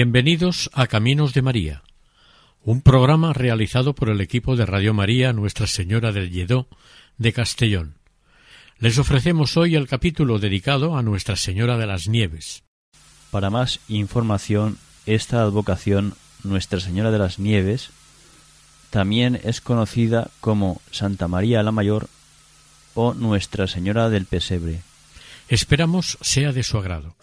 Bienvenidos a Caminos de María, un programa realizado por el equipo de Radio María Nuestra Señora del Lledó de Castellón. Les ofrecemos hoy el capítulo dedicado a Nuestra Señora de las Nieves. Para más información, esta advocación Nuestra Señora de las Nieves también es conocida como Santa María la Mayor o Nuestra Señora del Pesebre. Esperamos sea de su agrado.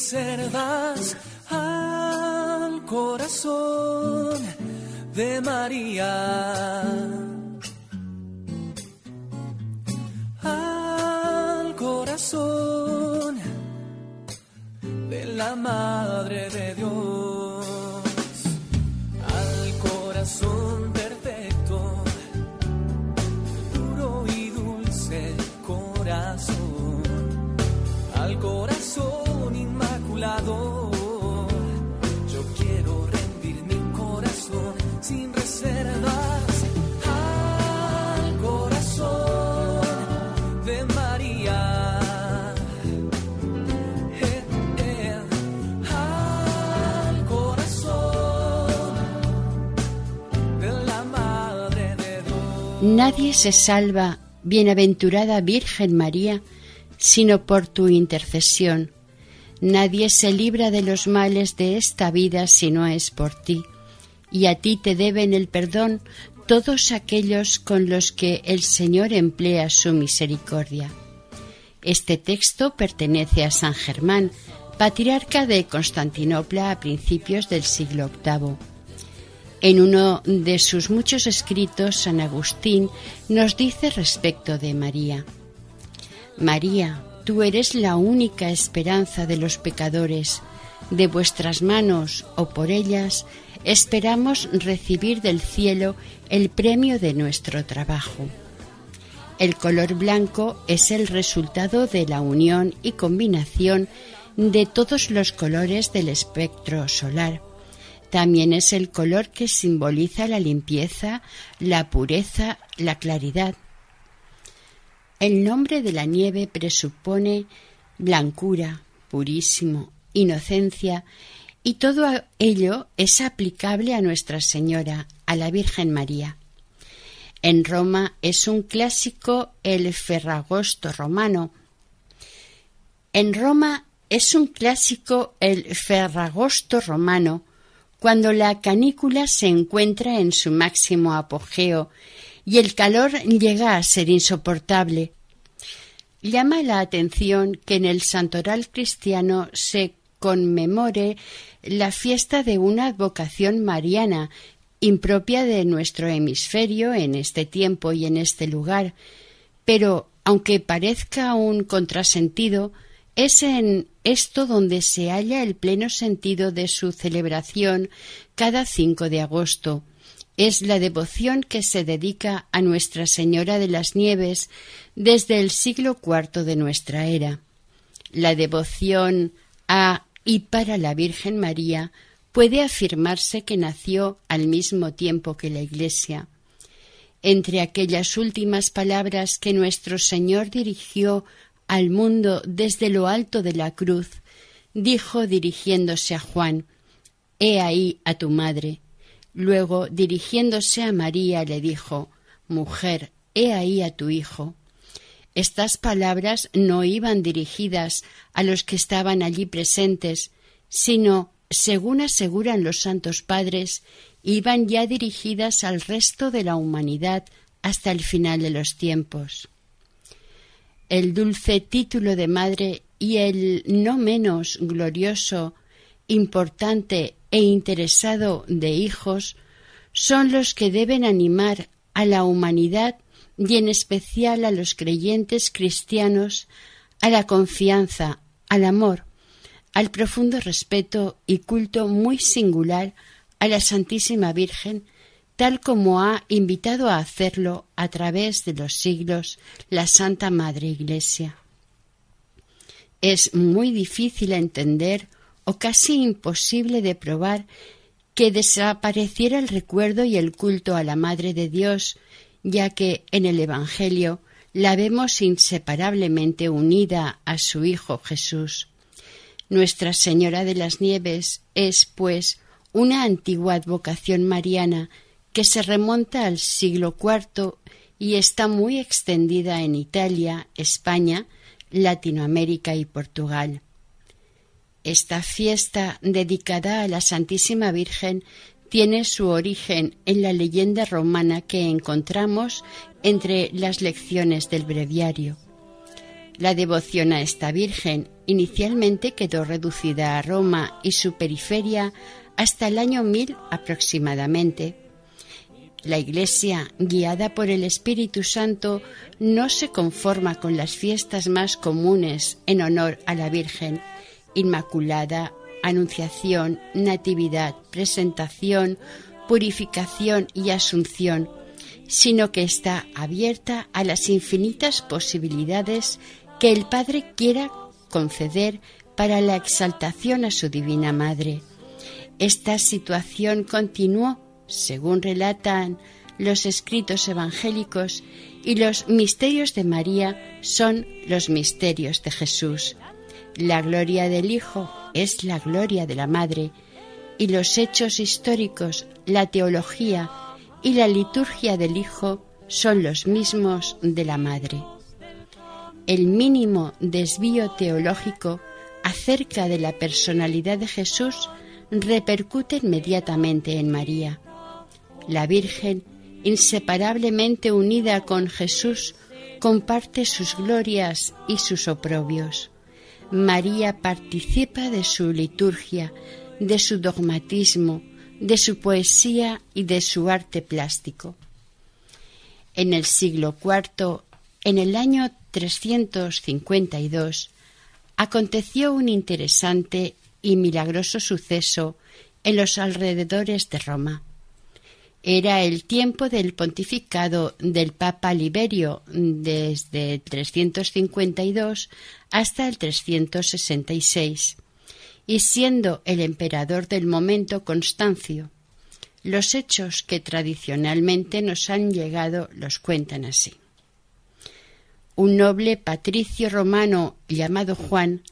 Reservas al corazón de María. al corazón de la Madre de Dios, al corazón Nadie se salva, bienaventurada Virgen María, sino por tu intercesión. Nadie se libra de los males de esta vida si no es por ti. Y a ti te deben el perdón todos aquellos con los que el Señor emplea su misericordia. Este texto pertenece a San Germán, patriarca de Constantinopla a principios del siglo VIII. En uno de sus muchos escritos, San Agustín nos dice respecto de María, María, tú eres la única esperanza de los pecadores. De vuestras manos o por ellas esperamos recibir del cielo el premio de nuestro trabajo. El color blanco es el resultado de la unión y combinación de todos los colores del espectro solar. También es el color que simboliza la limpieza, la pureza, la claridad. El nombre de la nieve presupone blancura, purísimo, inocencia, y todo ello es aplicable a Nuestra Señora, a la Virgen María. En Roma es un clásico el Ferragosto romano. En Roma es un clásico el Ferragosto romano, cuando la canícula se encuentra en su máximo apogeo y el calor llega a ser insoportable. Llama la atención que en el santoral cristiano se conmemore la fiesta de una advocación mariana, impropia de nuestro hemisferio en este tiempo y en este lugar, pero aunque parezca un contrasentido, es en esto donde se halla el pleno sentido de su celebración cada 5 de agosto. Es la devoción que se dedica a Nuestra Señora de las Nieves desde el siglo IV de nuestra era. La devoción a y para la Virgen María puede afirmarse que nació al mismo tiempo que la Iglesia. Entre aquellas últimas palabras que nuestro Señor dirigió al mundo desde lo alto de la cruz, dijo dirigiéndose a Juan, He ahí a tu madre. Luego, dirigiéndose a María, le dijo, Mujer, he ahí a tu hijo. Estas palabras no iban dirigidas a los que estaban allí presentes, sino, según aseguran los santos padres, iban ya dirigidas al resto de la humanidad hasta el final de los tiempos. El dulce título de madre y el no menos glorioso, importante e interesado de hijos son los que deben animar a la humanidad y en especial a los creyentes cristianos a la confianza, al amor, al profundo respeto y culto muy singular a la Santísima Virgen, tal como ha invitado a hacerlo a través de los siglos la Santa Madre Iglesia. Es muy difícil entender o casi imposible de probar que desapareciera el recuerdo y el culto a la Madre de Dios, ya que en el Evangelio la vemos inseparablemente unida a su Hijo Jesús. Nuestra Señora de las Nieves es, pues, una antigua advocación mariana que se remonta al siglo IV y está muy extendida en Italia, España, Latinoamérica y Portugal. Esta fiesta dedicada a la Santísima Virgen tiene su origen en la leyenda romana que encontramos entre las lecciones del breviario. La devoción a esta Virgen inicialmente quedó reducida a Roma y su periferia hasta el año 1000 aproximadamente. La Iglesia, guiada por el Espíritu Santo, no se conforma con las fiestas más comunes en honor a la Virgen, Inmaculada, Anunciación, Natividad, Presentación, Purificación y Asunción, sino que está abierta a las infinitas posibilidades que el Padre quiera conceder para la exaltación a su Divina Madre. Esta situación continuó, según relatan los escritos evangélicos, y los misterios de María son los misterios de Jesús. La gloria del Hijo es la gloria de la Madre y los hechos históricos, la teología y la liturgia del Hijo son los mismos de la Madre. El mínimo desvío teológico acerca de la personalidad de Jesús repercute inmediatamente en María. La Virgen, inseparablemente unida con Jesús, comparte sus glorias y sus oprobios. María participa de su liturgia, de su dogmatismo, de su poesía y de su arte plástico. En el siglo IV, en el año 352, aconteció un interesante y milagroso suceso en los alrededores de Roma. Era el tiempo del pontificado del Papa Liberio desde el 352 hasta el 366, y siendo el emperador del momento Constancio. Los hechos que tradicionalmente nos han llegado los cuentan así. Un noble patricio romano llamado Juan,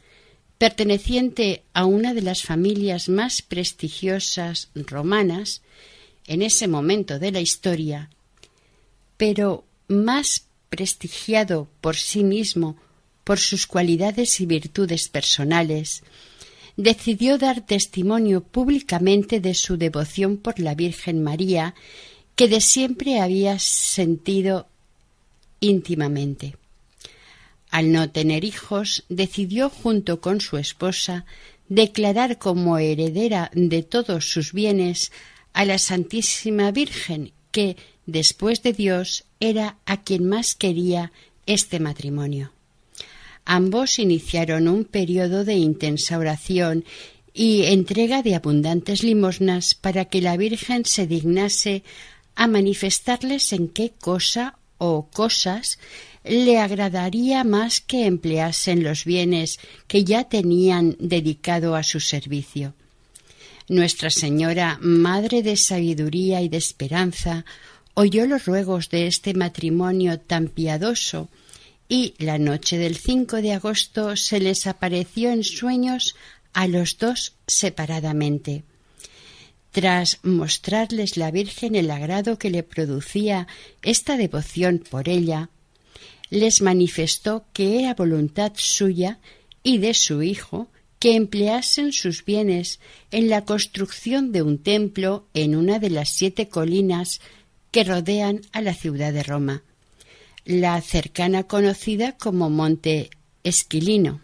perteneciente a una de las familias más prestigiosas romanas, en ese momento de la historia, pero más prestigiado por sí mismo por sus cualidades y virtudes personales, decidió dar testimonio públicamente de su devoción por la Virgen María, que de siempre había sentido íntimamente. Al no tener hijos, decidió junto con su esposa declarar como heredera de todos sus bienes a la Santísima Virgen, que, después de Dios, era a quien más quería este matrimonio. Ambos iniciaron un periodo de intensa oración y entrega de abundantes limosnas para que la Virgen se dignase a manifestarles en qué cosa o cosas le agradaría más que empleasen los bienes que ya tenían dedicado a su servicio. Nuestra Señora, Madre de Sabiduría y de Esperanza, oyó los ruegos de este matrimonio tan piadoso y la noche del 5 de agosto se les apareció en sueños a los dos separadamente. Tras mostrarles la Virgen el agrado que le producía esta devoción por ella, les manifestó que era voluntad suya y de su hijo que empleasen sus bienes en la construcción de un templo en una de las siete colinas que rodean a la ciudad de Roma, la cercana conocida como Monte Esquilino.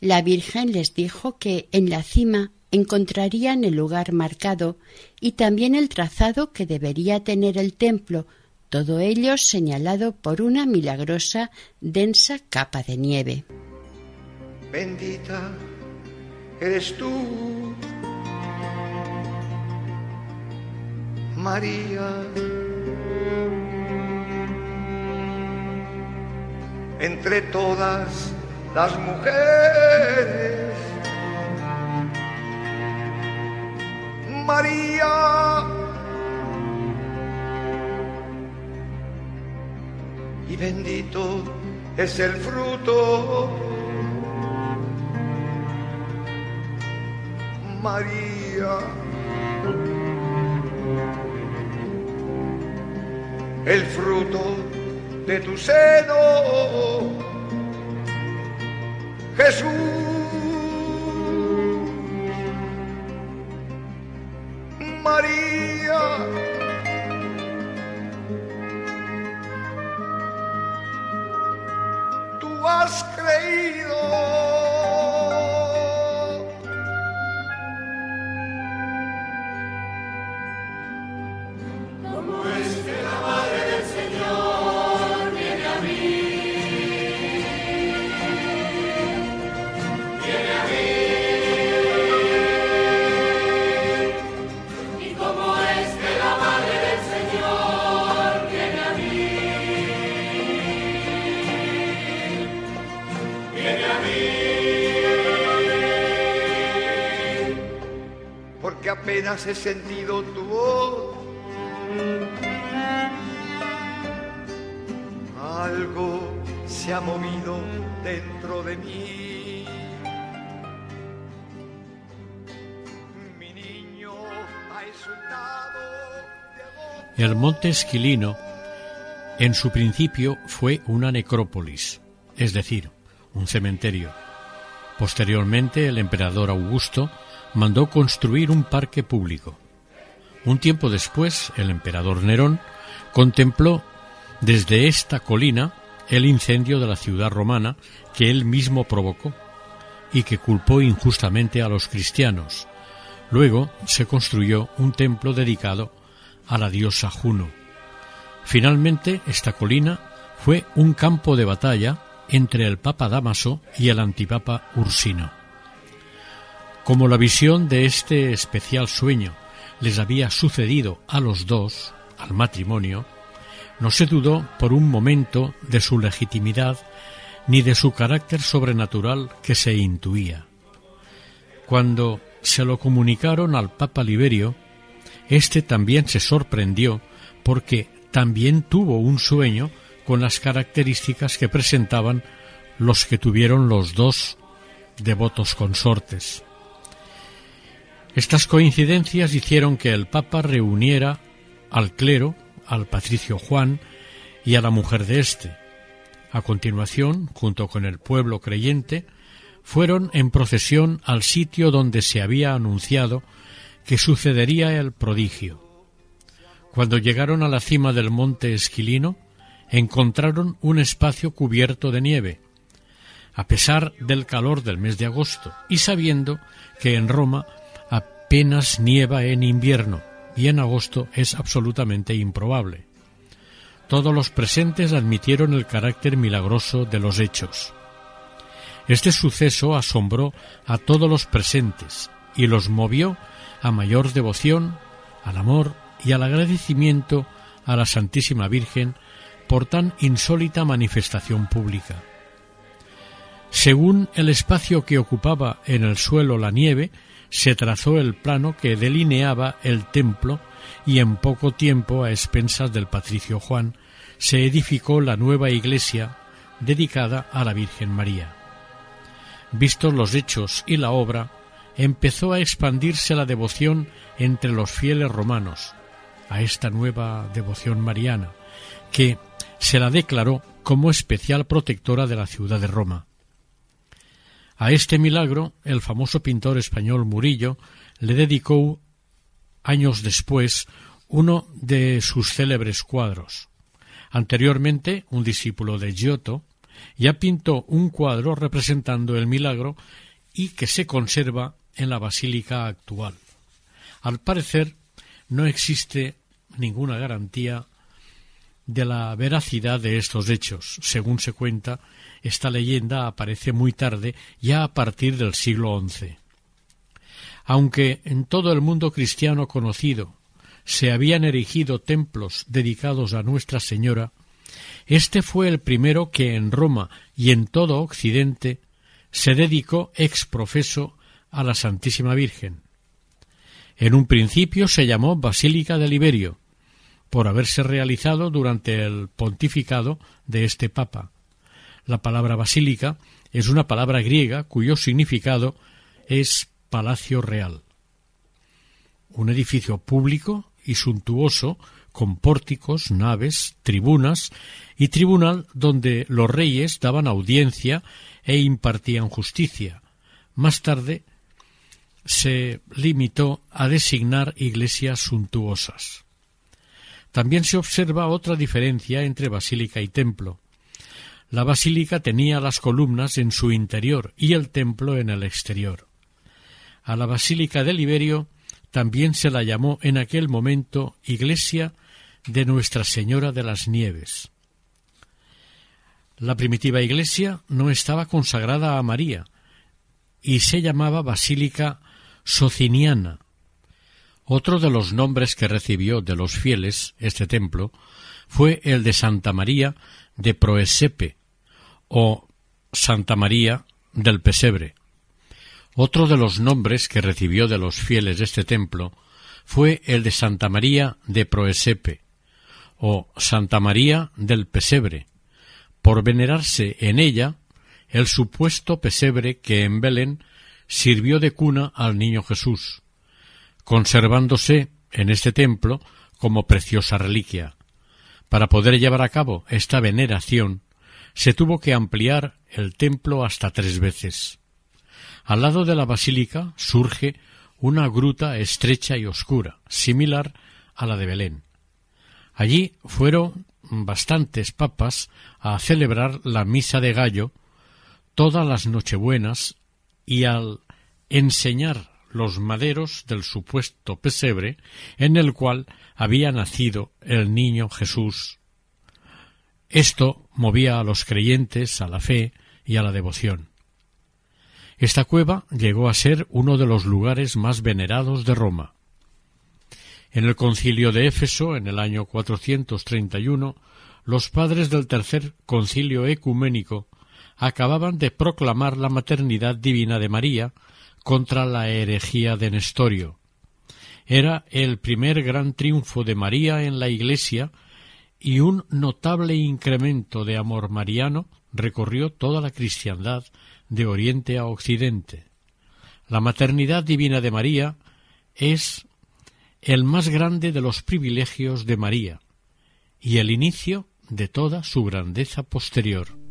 La Virgen les dijo que en la cima encontrarían el lugar marcado y también el trazado que debería tener el templo, todo ello señalado por una milagrosa densa capa de nieve. Bendita eres tú, María. Entre todas las mujeres, María. Y bendito es el fruto María. El fruto de tu seno, Jesús. María. Tú has creído. Apenas he sentido tu voz. Algo se ha movido dentro de mí. Mi niño ha exultado de. El monte Esquilino en su principio fue una necrópolis, es decir, un cementerio. Posteriormente el emperador Augusto mandó construir un parque público. Un tiempo después el emperador Nerón contempló desde esta colina el incendio de la ciudad romana que él mismo provocó y que culpó injustamente a los cristianos. Luego se construyó un templo dedicado a la diosa Juno. Finalmente, esta colina fue un campo de batalla entre el Papa Damaso y el antipapa Ursino. Como la visión de este especial sueño les había sucedido a los dos, al matrimonio, no se dudó por un momento de su legitimidad ni de su carácter sobrenatural que se intuía. Cuando se lo comunicaron al Papa Liberio, éste también se sorprendió porque también tuvo un sueño con las características que presentaban los que tuvieron los dos devotos consortes. Estas coincidencias hicieron que el Papa reuniera al clero, al patricio Juan y a la mujer de éste. A continuación, junto con el pueblo creyente, fueron en procesión al sitio donde se había anunciado que sucedería el prodigio. Cuando llegaron a la cima del monte Esquilino, encontraron un espacio cubierto de nieve, a pesar del calor del mes de agosto, y sabiendo que en Roma apenas nieva en invierno y en agosto es absolutamente improbable. Todos los presentes admitieron el carácter milagroso de los hechos. Este suceso asombró a todos los presentes y los movió a mayor devoción, al amor y al agradecimiento a la Santísima Virgen por tan insólita manifestación pública. Según el espacio que ocupaba en el suelo la nieve, se trazó el plano que delineaba el templo y en poco tiempo, a expensas del patricio Juan, se edificó la nueva iglesia dedicada a la Virgen María. Vistos los hechos y la obra, empezó a expandirse la devoción entre los fieles romanos a esta nueva devoción mariana, que se la declaró como especial protectora de la ciudad de Roma. A este milagro el famoso pintor español Murillo le dedicó años después uno de sus célebres cuadros. Anteriormente, un discípulo de Giotto ya pintó un cuadro representando el milagro y que se conserva en la basílica actual. Al parecer, no existe ninguna garantía de la veracidad de estos hechos. Según se cuenta, esta leyenda aparece muy tarde, ya a partir del siglo XI. Aunque en todo el mundo cristiano conocido se habían erigido templos dedicados a Nuestra Señora, este fue el primero que en Roma y en todo Occidente se dedicó ex profeso a la Santísima Virgen. En un principio se llamó Basílica de Liberio, por haberse realizado durante el pontificado de este Papa. La palabra basílica es una palabra griega cuyo significado es palacio real. Un edificio público y suntuoso con pórticos, naves, tribunas y tribunal donde los reyes daban audiencia e impartían justicia. Más tarde se limitó a designar iglesias suntuosas. También se observa otra diferencia entre basílica y templo. La basílica tenía las columnas en su interior y el templo en el exterior. A la basílica de Liberio también se la llamó en aquel momento iglesia de Nuestra Señora de las Nieves. La primitiva iglesia no estaba consagrada a María y se llamaba Basílica Sociniana, otro de los nombres que recibió de los fieles este templo fue el de Santa María de Proesepe o Santa María del Pesebre. Otro de los nombres que recibió de los fieles este templo fue el de Santa María de Proesepe o Santa María del Pesebre, por venerarse en ella el supuesto pesebre que en Belén sirvió de cuna al niño Jesús conservándose en este templo como preciosa reliquia. Para poder llevar a cabo esta veneración, se tuvo que ampliar el templo hasta tres veces. Al lado de la basílica surge una gruta estrecha y oscura, similar a la de Belén. Allí fueron bastantes papas a celebrar la misa de gallo todas las nochebuenas y al enseñar los maderos del supuesto pesebre en el cual había nacido el niño Jesús. Esto movía a los creyentes a la fe y a la devoción. Esta cueva llegó a ser uno de los lugares más venerados de Roma. En el concilio de Éfeso, en el año 431, los padres del tercer concilio ecuménico acababan de proclamar la maternidad divina de María contra la herejía de Nestorio. Era el primer gran triunfo de María en la Iglesia y un notable incremento de amor mariano recorrió toda la cristiandad de Oriente a Occidente. La maternidad divina de María es el más grande de los privilegios de María y el inicio de toda su grandeza posterior.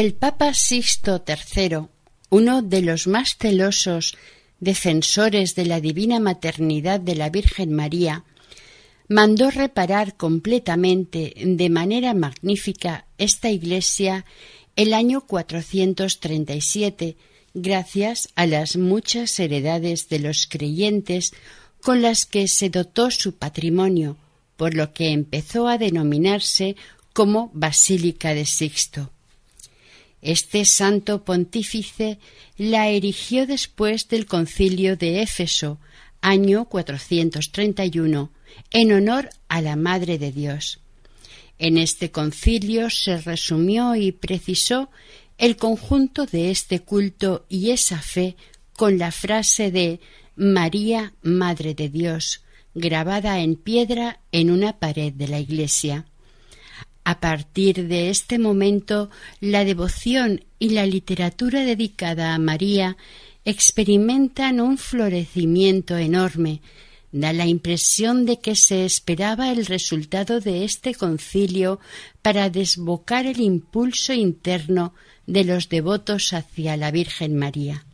El Papa Sixto III, uno de los más celosos defensores de la divina maternidad de la Virgen María, mandó reparar completamente, de manera magnífica, esta iglesia el año 437, gracias a las muchas heredades de los creyentes con las que se dotó su patrimonio, por lo que empezó a denominarse como Basílica de Sixto. Este santo pontífice la erigió después del concilio de Éfeso, año 431, en honor a la Madre de Dios. En este concilio se resumió y precisó el conjunto de este culto y esa fe con la frase de María, Madre de Dios, grabada en piedra en una pared de la iglesia. A partir de este momento, la devoción y la literatura dedicada a María experimentan un florecimiento enorme. Da la impresión de que se esperaba el resultado de este concilio para desbocar el impulso interno de los devotos hacia la Virgen María.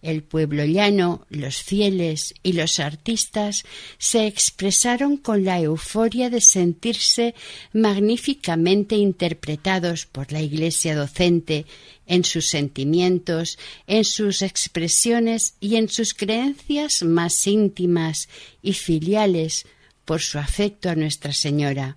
El pueblo llano, los fieles y los artistas se expresaron con la euforia de sentirse magníficamente interpretados por la Iglesia docente en sus sentimientos, en sus expresiones y en sus creencias más íntimas y filiales por su afecto a Nuestra Señora.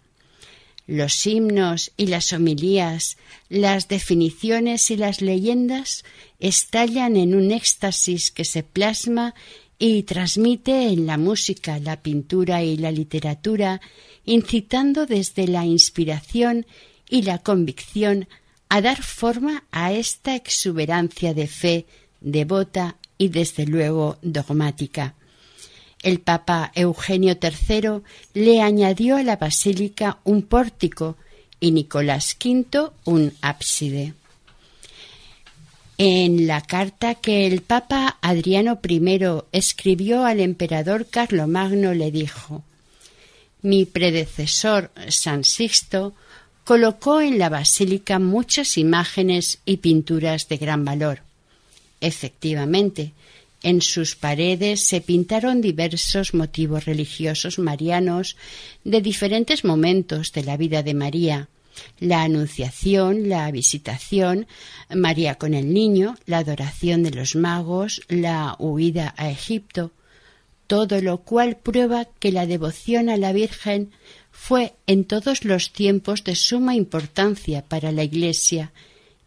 Los himnos y las homilías, las definiciones y las leyendas estallan en un éxtasis que se plasma y transmite en la música, la pintura y la literatura, incitando desde la inspiración y la convicción a dar forma a esta exuberancia de fe devota y desde luego dogmática. El Papa Eugenio III le añadió a la basílica un pórtico y Nicolás V un ábside. En la carta que el Papa Adriano I escribió al emperador Carlomagno le dijo Mi predecesor San Sixto colocó en la basílica muchas imágenes y pinturas de gran valor. Efectivamente, en sus paredes se pintaron diversos motivos religiosos marianos de diferentes momentos de la vida de María, la Anunciación, la Visitación, María con el Niño, la adoración de los magos, la huida a Egipto, todo lo cual prueba que la devoción a la Virgen fue en todos los tiempos de suma importancia para la Iglesia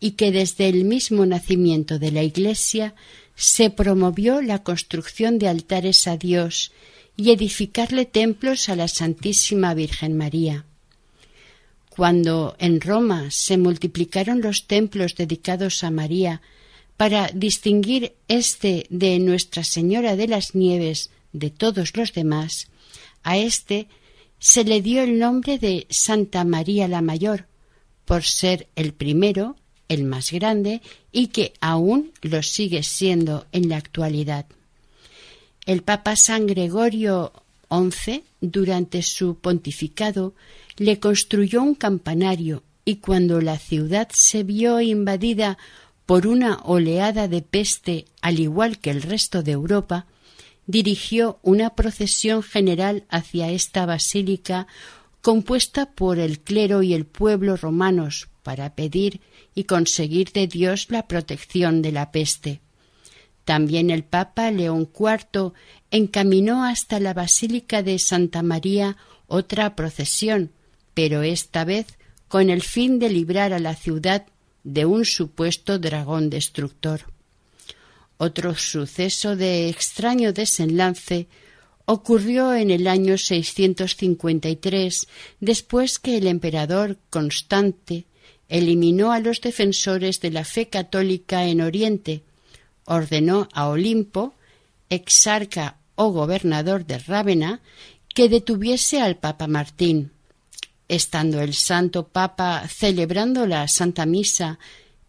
y que desde el mismo nacimiento de la Iglesia se promovió la construcción de altares a Dios y edificarle templos a la Santísima Virgen María. Cuando en Roma se multiplicaron los templos dedicados a María para distinguir este de Nuestra Señora de las Nieves de todos los demás, a éste se le dio el nombre de Santa María la Mayor, por ser el primero el más grande y que aún lo sigue siendo en la actualidad. El Papa San Gregorio XI, durante su pontificado, le construyó un campanario y cuando la ciudad se vio invadida por una oleada de peste al igual que el resto de Europa, dirigió una procesión general hacia esta basílica compuesta por el clero y el pueblo romanos para pedir y conseguir de Dios la protección de la peste. También el Papa León IV encaminó hasta la Basílica de Santa María otra procesión, pero esta vez con el fin de librar a la ciudad de un supuesto dragón destructor. Otro suceso de extraño desenlace ocurrió en el año 653, después que el emperador Constante eliminó a los defensores de la fe católica en Oriente, ordenó a Olimpo, exarca o gobernador de Rávena, que detuviese al Papa Martín. Estando el Santo Papa celebrando la Santa Misa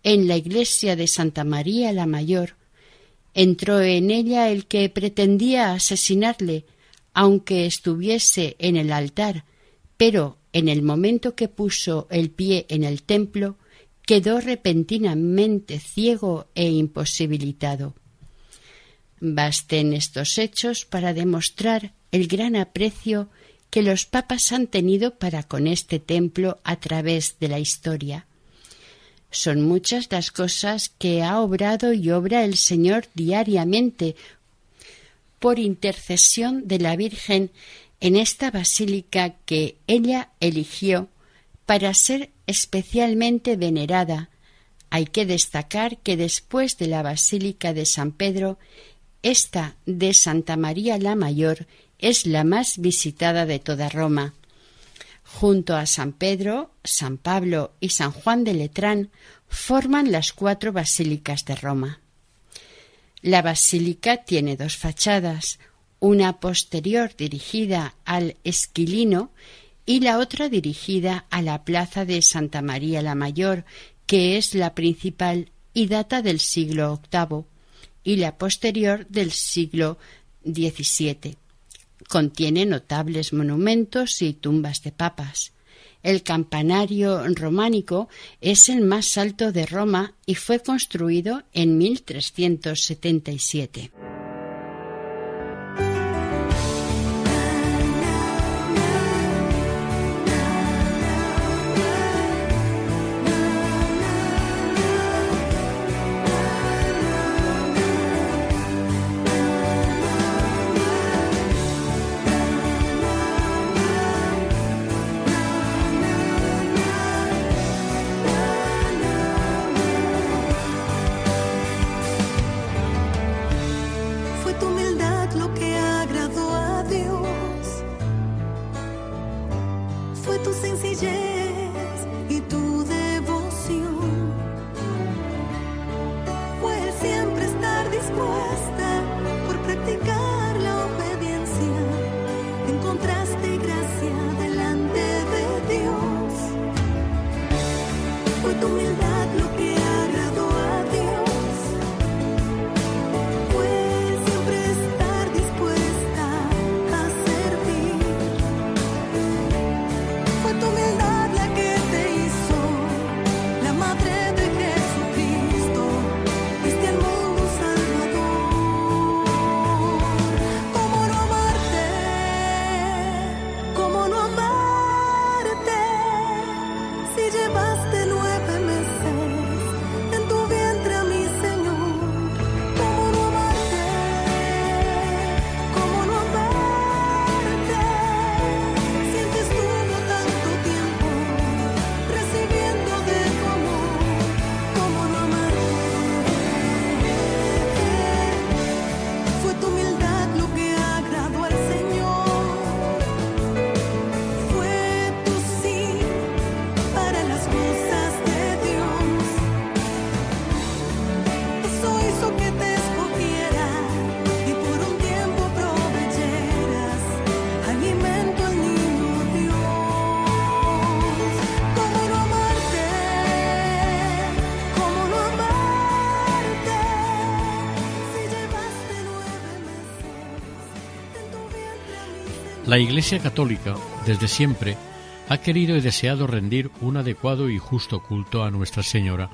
en la iglesia de Santa María la Mayor, entró en ella el que pretendía asesinarle, aunque estuviese en el altar, pero en el momento que puso el pie en el templo, quedó repentinamente ciego e imposibilitado. Basten estos hechos para demostrar el gran aprecio que los papas han tenido para con este templo a través de la historia. Son muchas las cosas que ha obrado y obra el Señor diariamente por intercesión de la Virgen en esta basílica que ella eligió para ser especialmente venerada. Hay que destacar que después de la Basílica de San Pedro, esta de Santa María la Mayor es la más visitada de toda Roma. Junto a San Pedro, San Pablo y San Juan de Letrán forman las cuatro basílicas de Roma. La basílica tiene dos fachadas, una posterior dirigida al Esquilino y la otra dirigida a la plaza de Santa María la Mayor, que es la principal y data del siglo VIII, y la posterior del siglo XVII. Contiene notables monumentos y tumbas de papas. El campanario románico es el más alto de Roma y fue construido en 1377. La Iglesia Católica, desde siempre, ha querido y deseado rendir un adecuado y justo culto a Nuestra Señora,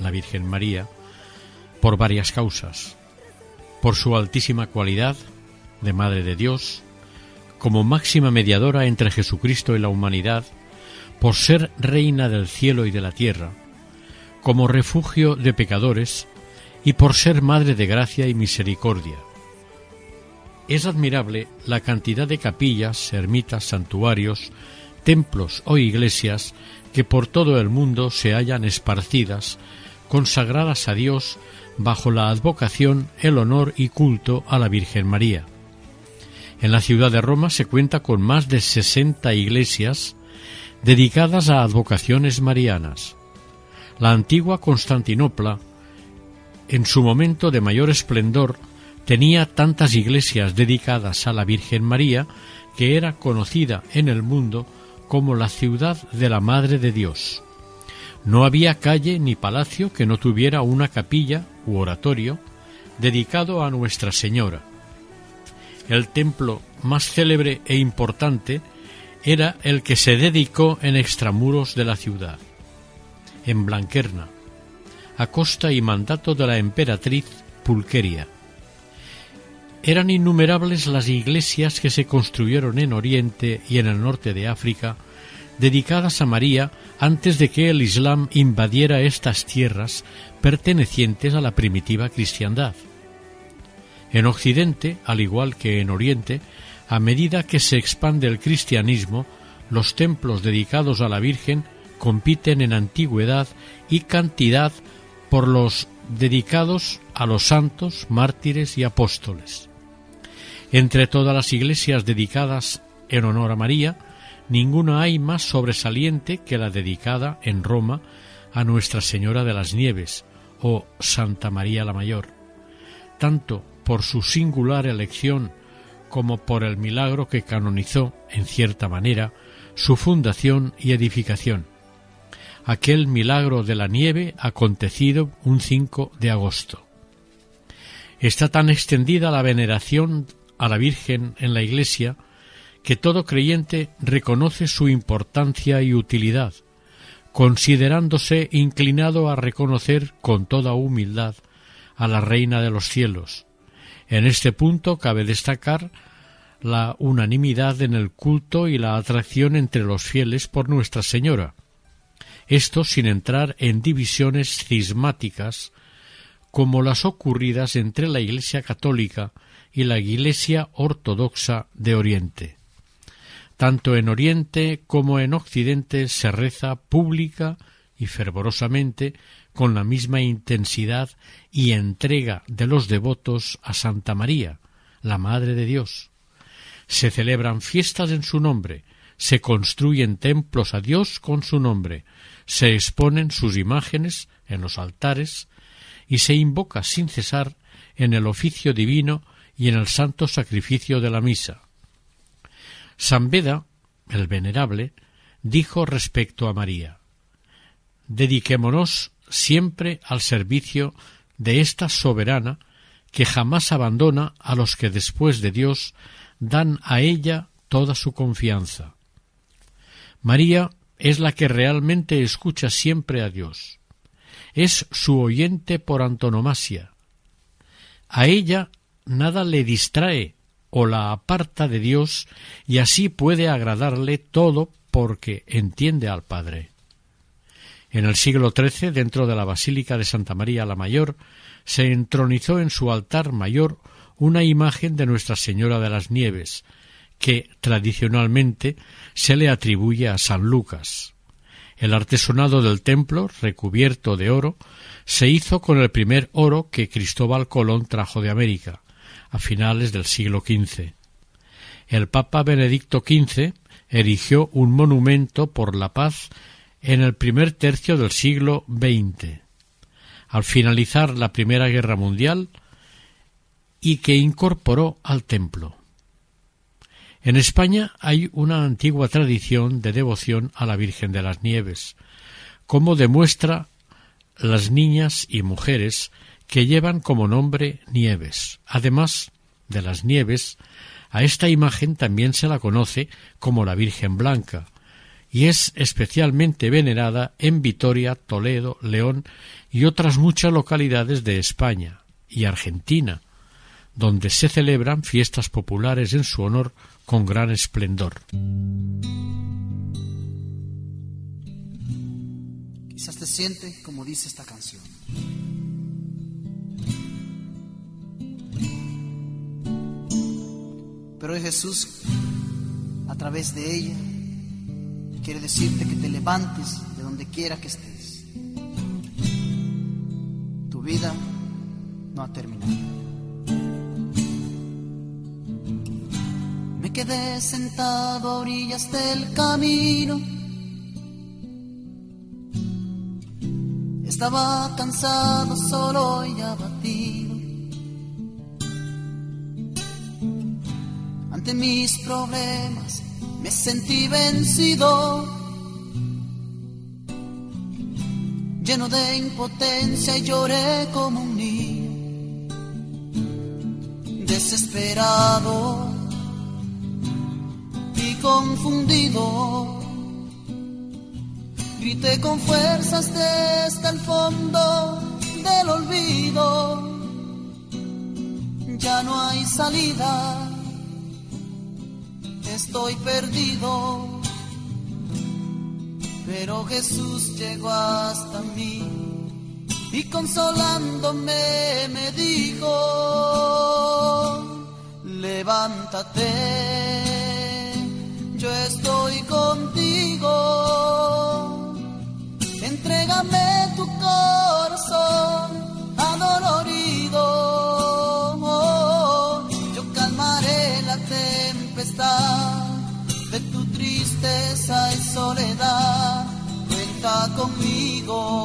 la Virgen María, por varias causas. Por su altísima cualidad de Madre de Dios, como máxima mediadora entre Jesucristo y la humanidad, por ser Reina del cielo y de la tierra, como refugio de pecadores y por ser Madre de gracia y misericordia. Es admirable la cantidad de capillas, ermitas, santuarios, templos o iglesias que por todo el mundo se hallan esparcidas, consagradas a Dios bajo la advocación, el honor y culto a la Virgen María. En la ciudad de Roma se cuenta con más de 60 iglesias dedicadas a advocaciones marianas. La antigua Constantinopla, en su momento de mayor esplendor, tenía tantas iglesias dedicadas a la Virgen María que era conocida en el mundo como la ciudad de la Madre de Dios. No había calle ni palacio que no tuviera una capilla u oratorio dedicado a Nuestra Señora. El templo más célebre e importante era el que se dedicó en extramuros de la ciudad. en Blanquerna, a costa y mandato de la emperatriz Pulqueria. Eran innumerables las iglesias que se construyeron en Oriente y en el norte de África, dedicadas a María antes de que el Islam invadiera estas tierras pertenecientes a la primitiva cristiandad. En Occidente, al igual que en Oriente, a medida que se expande el cristianismo, los templos dedicados a la Virgen compiten en antigüedad y cantidad por los dedicados a los santos, mártires y apóstoles. Entre todas las iglesias dedicadas en honor a María, ninguna hay más sobresaliente que la dedicada en Roma a Nuestra Señora de las Nieves o Santa María la Mayor, tanto por su singular elección como por el milagro que canonizó, en cierta manera, su fundación y edificación. Aquel milagro de la nieve acontecido un 5 de agosto. Está tan extendida la veneración a la Virgen en la Iglesia que todo creyente reconoce su importancia y utilidad, considerándose inclinado a reconocer con toda humildad a la Reina de los cielos, en este punto cabe destacar la unanimidad en el culto y la atracción entre los fieles por Nuestra Señora. Esto sin entrar en divisiones cismáticas como las ocurridas entre la Iglesia católica y la Iglesia ortodoxa de Oriente. Tanto en Oriente como en Occidente se reza pública y fervorosamente con la misma intensidad y entrega de los devotos a Santa María, la Madre de Dios. Se celebran fiestas en su nombre, se construyen templos a Dios con su nombre, se exponen sus imágenes en los altares y se invoca sin cesar en el oficio divino y en el santo sacrificio de la misa. San Beda, el venerable, dijo respecto a María Dediquémonos siempre al servicio de esta soberana que jamás abandona a los que después de Dios dan a ella toda su confianza. María es la que realmente escucha siempre a Dios. Es su oyente por antonomasia. A ella nada le distrae o la aparta de Dios y así puede agradarle todo porque entiende al Padre. En el siglo XIII, dentro de la Basílica de Santa María la Mayor, se entronizó en su altar mayor una imagen de Nuestra Señora de las Nieves, que tradicionalmente se le atribuye a San Lucas. El artesonado del templo, recubierto de oro, se hizo con el primer oro que Cristóbal Colón trajo de América, a finales del siglo XV. El Papa Benedicto XV erigió un monumento por la paz en el primer tercio del siglo XX, al finalizar la Primera Guerra Mundial, y que incorporó al templo. En España hay una antigua tradición de devoción a la Virgen de las Nieves, como demuestra las niñas y mujeres que llevan como nombre Nieves. Además de las Nieves, a esta imagen también se la conoce como la Virgen Blanca, y es especialmente venerada en Vitoria, Toledo, León y otras muchas localidades de España y Argentina, donde se celebran fiestas populares en su honor con gran esplendor. Quizás te siente como dice esta canción. Pero hoy Jesús, a través de ella, quiere decirte que te levantes de donde quiera que estés. Tu vida no ha terminado. Me quedé sentado a orillas del camino. Estaba cansado, solo y abatido. Mis problemas me sentí vencido, lleno de impotencia y lloré como un niño, desesperado y confundido. Grité con fuerzas desde el fondo del olvido. Ya no hay salida. Estoy perdido. Pero Jesús llegó hasta mí y consolándome me dijo, levántate, yo estoy contigo, entrégame tu corazón adolorido, la tempestad tristeza y soledad, cuenta conmigo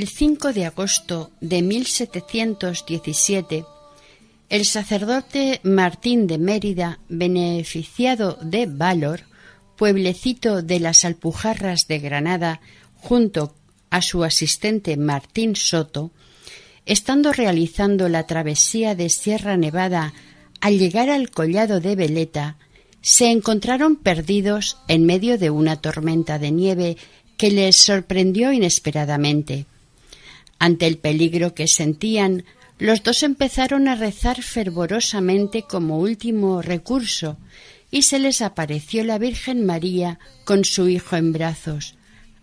El 5 de agosto de 1717, el sacerdote Martín de Mérida, beneficiado de Valor, pueblecito de las Alpujarras de Granada, junto a su asistente Martín Soto, estando realizando la travesía de Sierra Nevada al llegar al collado de Veleta, se encontraron perdidos en medio de una tormenta de nieve que les sorprendió inesperadamente. Ante el peligro que sentían, los dos empezaron a rezar fervorosamente como último recurso, y se les apareció la Virgen María con su hijo en brazos.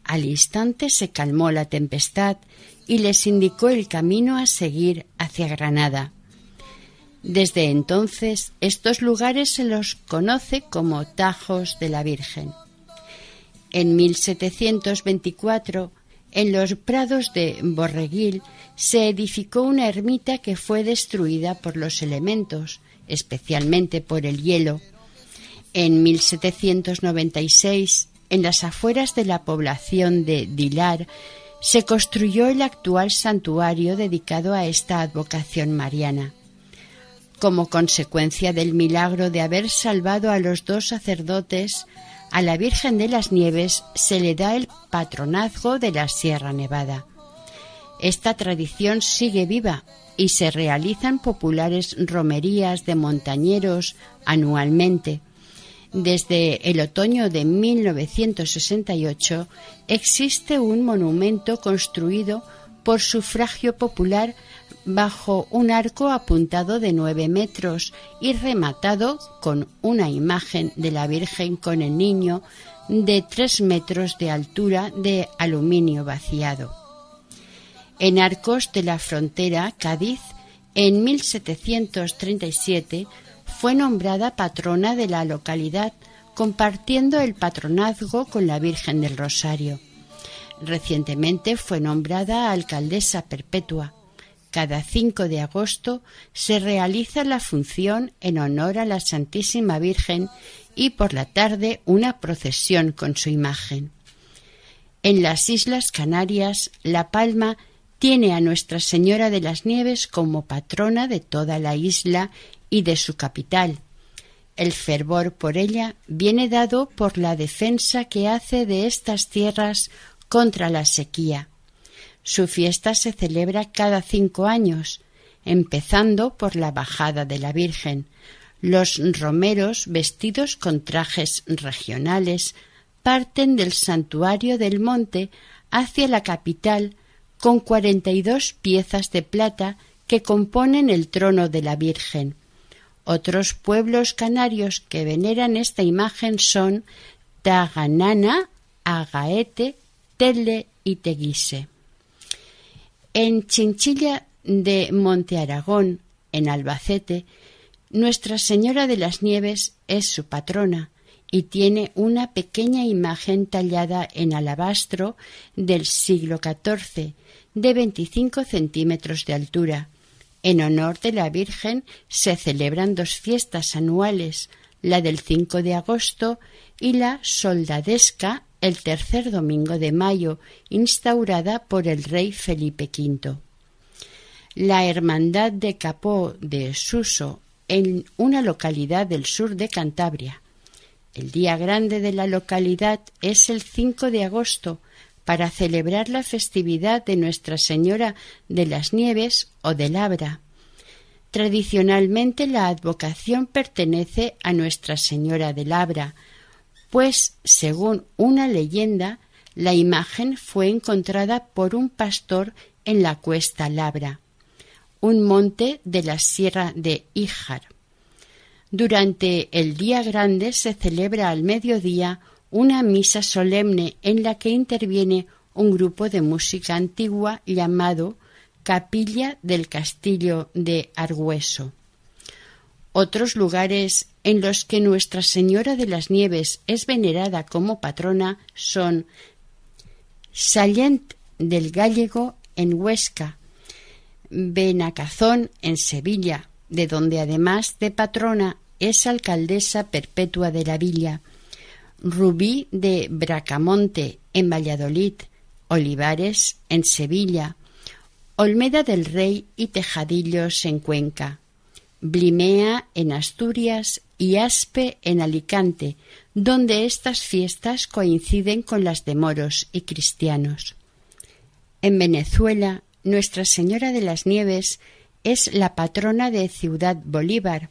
Al instante se calmó la tempestad y les indicó el camino a seguir hacia Granada. Desde entonces estos lugares se los conoce como Tajos de la Virgen. En 1724, en los prados de Borreguil, se edificó una ermita que fue destruida por los elementos, especialmente por el hielo. En 1796, en las afueras de la población de Dilar, se construyó el actual santuario dedicado a esta advocación mariana. Como consecuencia del milagro de haber salvado a los dos sacerdotes, a la Virgen de las Nieves se le da el patronazgo de la Sierra Nevada. Esta tradición sigue viva y se realizan populares romerías de montañeros anualmente. Desde el otoño de 1968 existe un monumento construido por sufragio popular bajo un arco apuntado de nueve metros y rematado con una imagen de la Virgen con el Niño de tres metros de altura de aluminio vaciado. En Arcos de la Frontera, Cádiz, en 1737 fue nombrada patrona de la localidad, compartiendo el patronazgo con la Virgen del Rosario. Recientemente fue nombrada alcaldesa perpetua. Cada 5 de agosto se realiza la función en honor a la Santísima Virgen y por la tarde una procesión con su imagen. En las Islas Canarias, La Palma tiene a Nuestra Señora de las Nieves como patrona de toda la isla y de su capital. El fervor por ella viene dado por la defensa que hace de estas tierras contra la sequía. Su fiesta se celebra cada cinco años, empezando por la bajada de la Virgen. Los romeros, vestidos con trajes regionales, parten del santuario del monte hacia la capital con cuarenta y dos piezas de plata que componen el trono de la Virgen. Otros pueblos canarios que veneran esta imagen son Taganana, Agaete, Telle y Teguise. En Chinchilla de Monte Aragón, en Albacete, Nuestra Señora de las Nieves es su patrona y tiene una pequeña imagen tallada en alabastro del siglo XIV de 25 centímetros de altura. En honor de la Virgen se celebran dos fiestas anuales, la del 5 de agosto y la soldadesca el tercer domingo de mayo, instaurada por el rey Felipe V. La Hermandad de Capó de Suso, en una localidad del sur de Cantabria. El día grande de la localidad es el 5 de agosto, para celebrar la festividad de Nuestra Señora de las Nieves o de Labra. Tradicionalmente la advocación pertenece a Nuestra Señora de Labra, pues, según una leyenda, la imagen fue encontrada por un pastor en la cuesta Labra, un monte de la sierra de Híjar. Durante el día grande se celebra al mediodía una misa solemne en la que interviene un grupo de música antigua llamado Capilla del Castillo de Argüeso. Otros lugares en los que Nuestra Señora de las Nieves es venerada como patrona son Sallent del Gallego en Huesca, Benacazón en Sevilla, de donde además de patrona es alcaldesa perpetua de la villa, Rubí de Bracamonte en Valladolid, Olivares en Sevilla, Olmeda del Rey y Tejadillos en Cuenca, Blimea en Asturias y Aspe en Alicante, donde estas fiestas coinciden con las de moros y cristianos. En Venezuela, Nuestra Señora de las Nieves es la patrona de Ciudad Bolívar.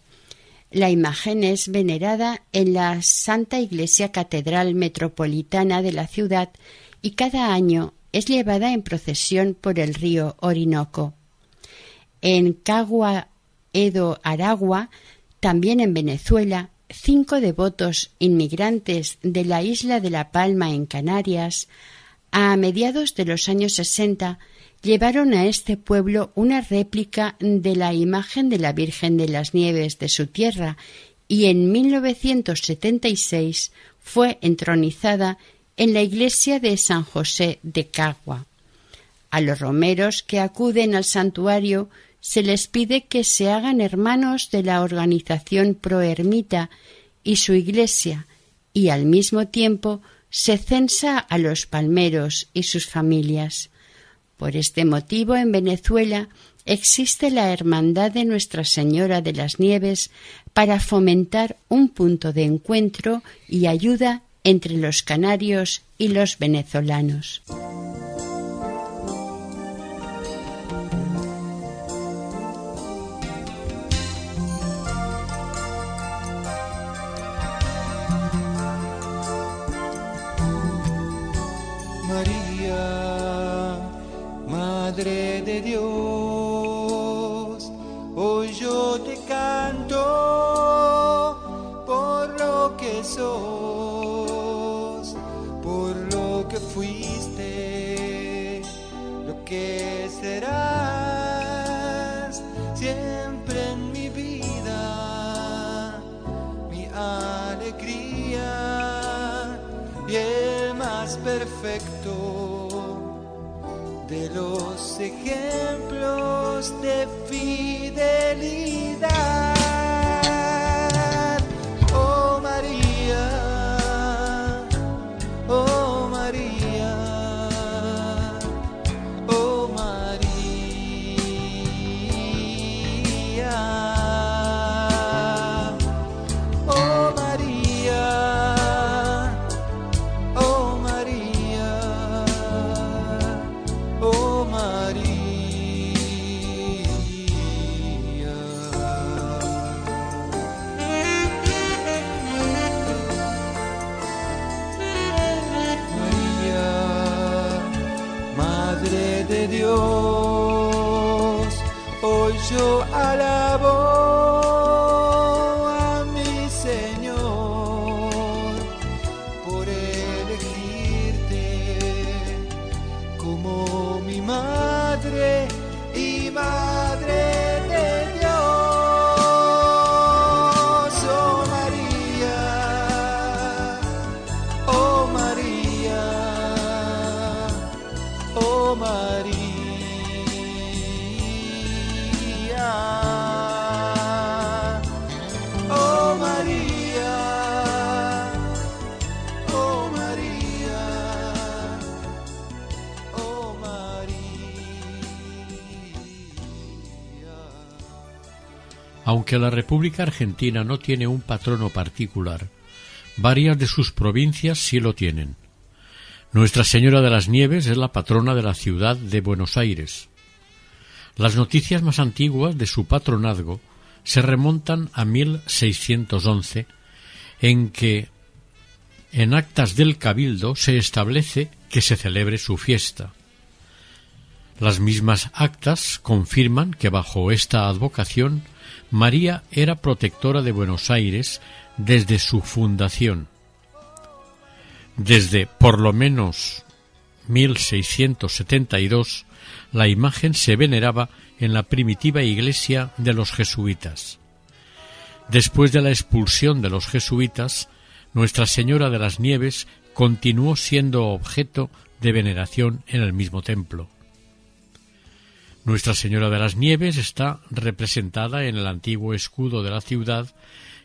La imagen es venerada en la Santa Iglesia Catedral Metropolitana de la ciudad y cada año es llevada en procesión por el río Orinoco. En Cagua, Edo, Aragua, también en Venezuela, cinco devotos inmigrantes de la isla de La Palma en Canarias, a mediados de los años sesenta, llevaron a este pueblo una réplica de la imagen de la Virgen de las Nieves de su tierra y en 1976 fue entronizada en la iglesia de San José de Cagua. A los romeros que acuden al santuario se les pide que se hagan hermanos de la organización Proermita y su iglesia, y al mismo tiempo se censa a los palmeros y sus familias. Por este motivo en Venezuela existe la Hermandad de Nuestra Señora de las Nieves para fomentar un punto de encuentro y ayuda entre los canarios y los venezolanos. Los ejemplos de Dios, hoy yo alabo Aunque la República Argentina no tiene un patrono particular, varias de sus provincias sí lo tienen. Nuestra Señora de las Nieves es la patrona de la ciudad de Buenos Aires. Las noticias más antiguas de su patronazgo se remontan a 1611, en que en actas del Cabildo se establece que se celebre su fiesta. Las mismas actas confirman que bajo esta advocación María era protectora de Buenos Aires desde su fundación. Desde por lo menos 1672 la imagen se veneraba en la primitiva iglesia de los jesuitas. Después de la expulsión de los jesuitas, Nuestra Señora de las Nieves continuó siendo objeto de veneración en el mismo templo. Nuestra Señora de las Nieves está representada en el antiguo escudo de la ciudad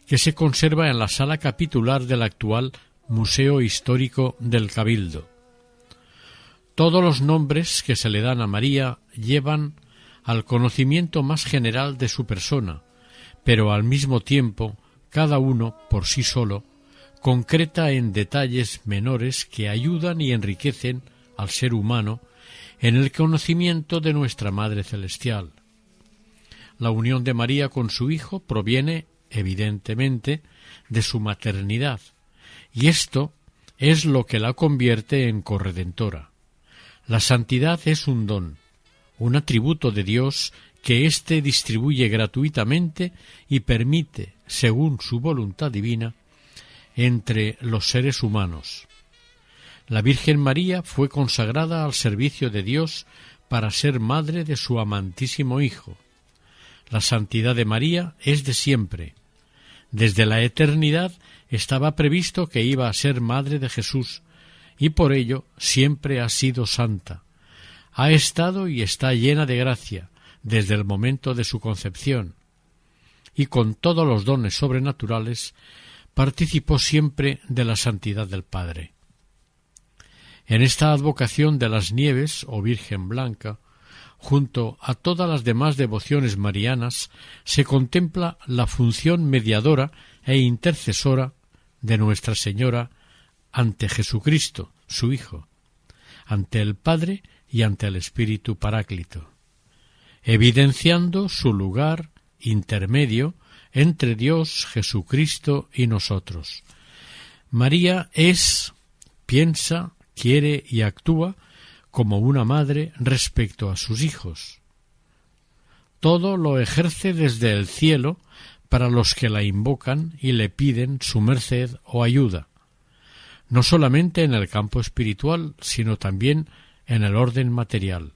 que se conserva en la sala capitular del actual Museo Histórico del Cabildo. Todos los nombres que se le dan a María llevan al conocimiento más general de su persona, pero al mismo tiempo cada uno por sí solo concreta en detalles menores que ayudan y enriquecen al ser humano en el conocimiento de nuestra Madre Celestial. La unión de María con su Hijo proviene, evidentemente, de su maternidad, y esto es lo que la convierte en corredentora. La santidad es un don, un atributo de Dios que éste distribuye gratuitamente y permite, según su voluntad divina, entre los seres humanos. La Virgen María fue consagrada al servicio de Dios para ser madre de su amantísimo Hijo. La santidad de María es de siempre. Desde la eternidad estaba previsto que iba a ser madre de Jesús, y por ello siempre ha sido santa. Ha estado y está llena de gracia desde el momento de su concepción, y con todos los dones sobrenaturales participó siempre de la santidad del Padre. En esta advocación de las nieves o Virgen Blanca, junto a todas las demás devociones marianas, se contempla la función mediadora e intercesora de Nuestra Señora ante Jesucristo, su Hijo, ante el Padre y ante el Espíritu Paráclito, evidenciando su lugar intermedio entre Dios, Jesucristo y nosotros. María es, piensa, quiere y actúa como una madre respecto a sus hijos. Todo lo ejerce desde el cielo para los que la invocan y le piden su merced o ayuda, no solamente en el campo espiritual, sino también en el orden material.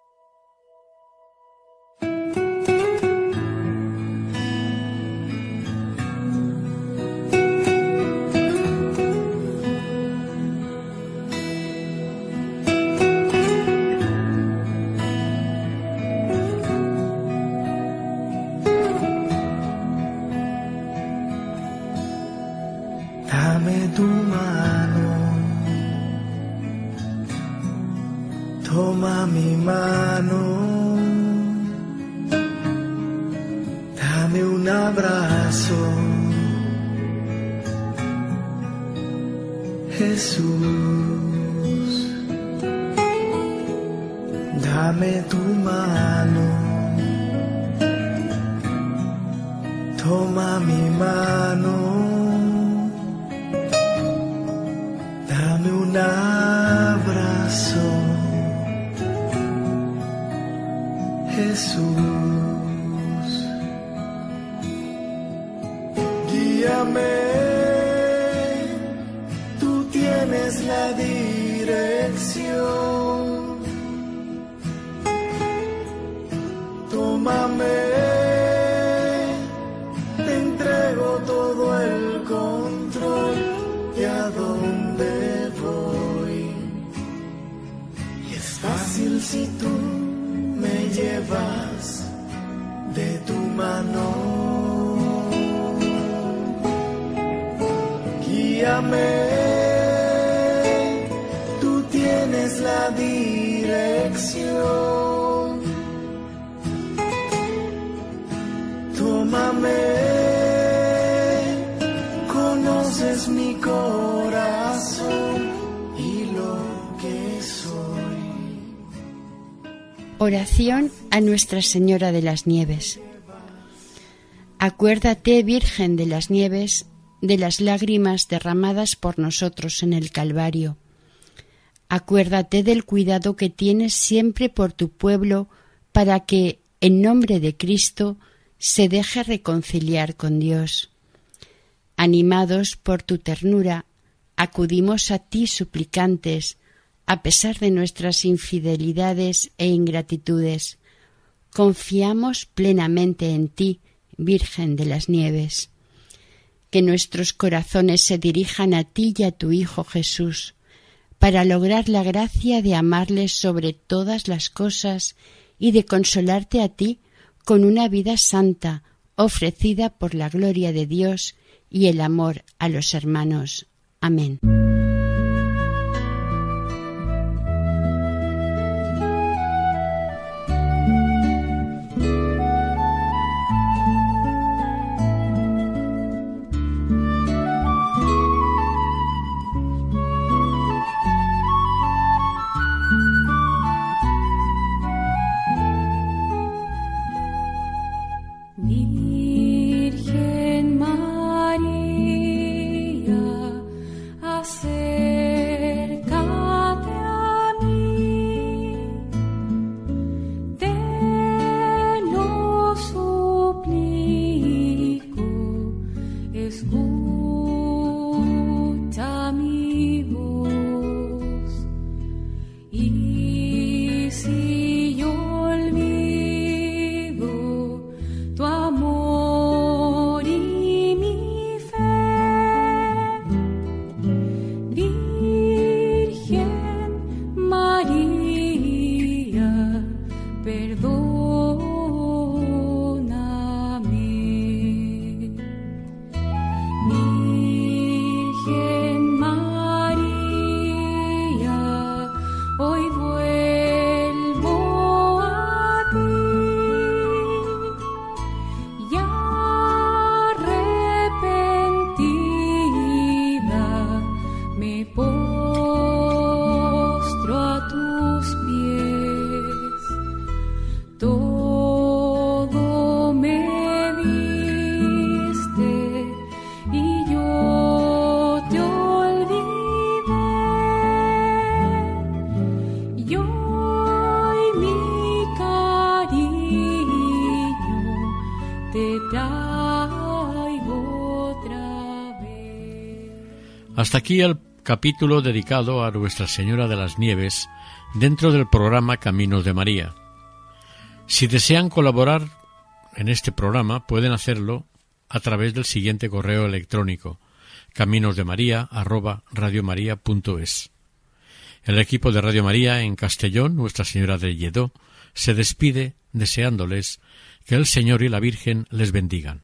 La dirección. Oración a Nuestra Señora de las Nieves. Acuérdate, Virgen de las Nieves, de las lágrimas derramadas por nosotros en el Calvario. Acuérdate del cuidado que tienes siempre por tu pueblo para que, en nombre de Cristo, se deje reconciliar con Dios. Animados por tu ternura, acudimos a ti suplicantes, a pesar de nuestras infidelidades e ingratitudes. Confiamos plenamente en ti, Virgen de las Nieves. Que nuestros corazones se dirijan a ti y a tu Hijo Jesús, para lograr la gracia de amarles sobre todas las cosas y de consolarte a ti con una vida santa ofrecida por la gloria de Dios y el amor a los hermanos. Amén. Hasta aquí el capítulo dedicado a Nuestra Señora de las Nieves dentro del programa Caminos de María. Si desean colaborar en este programa pueden hacerlo a través del siguiente correo electrónico caminosdemaria@radiomaria.es. El equipo de Radio María en Castellón, Nuestra Señora de Lledó, se despide deseándoles que el Señor y la Virgen les bendigan.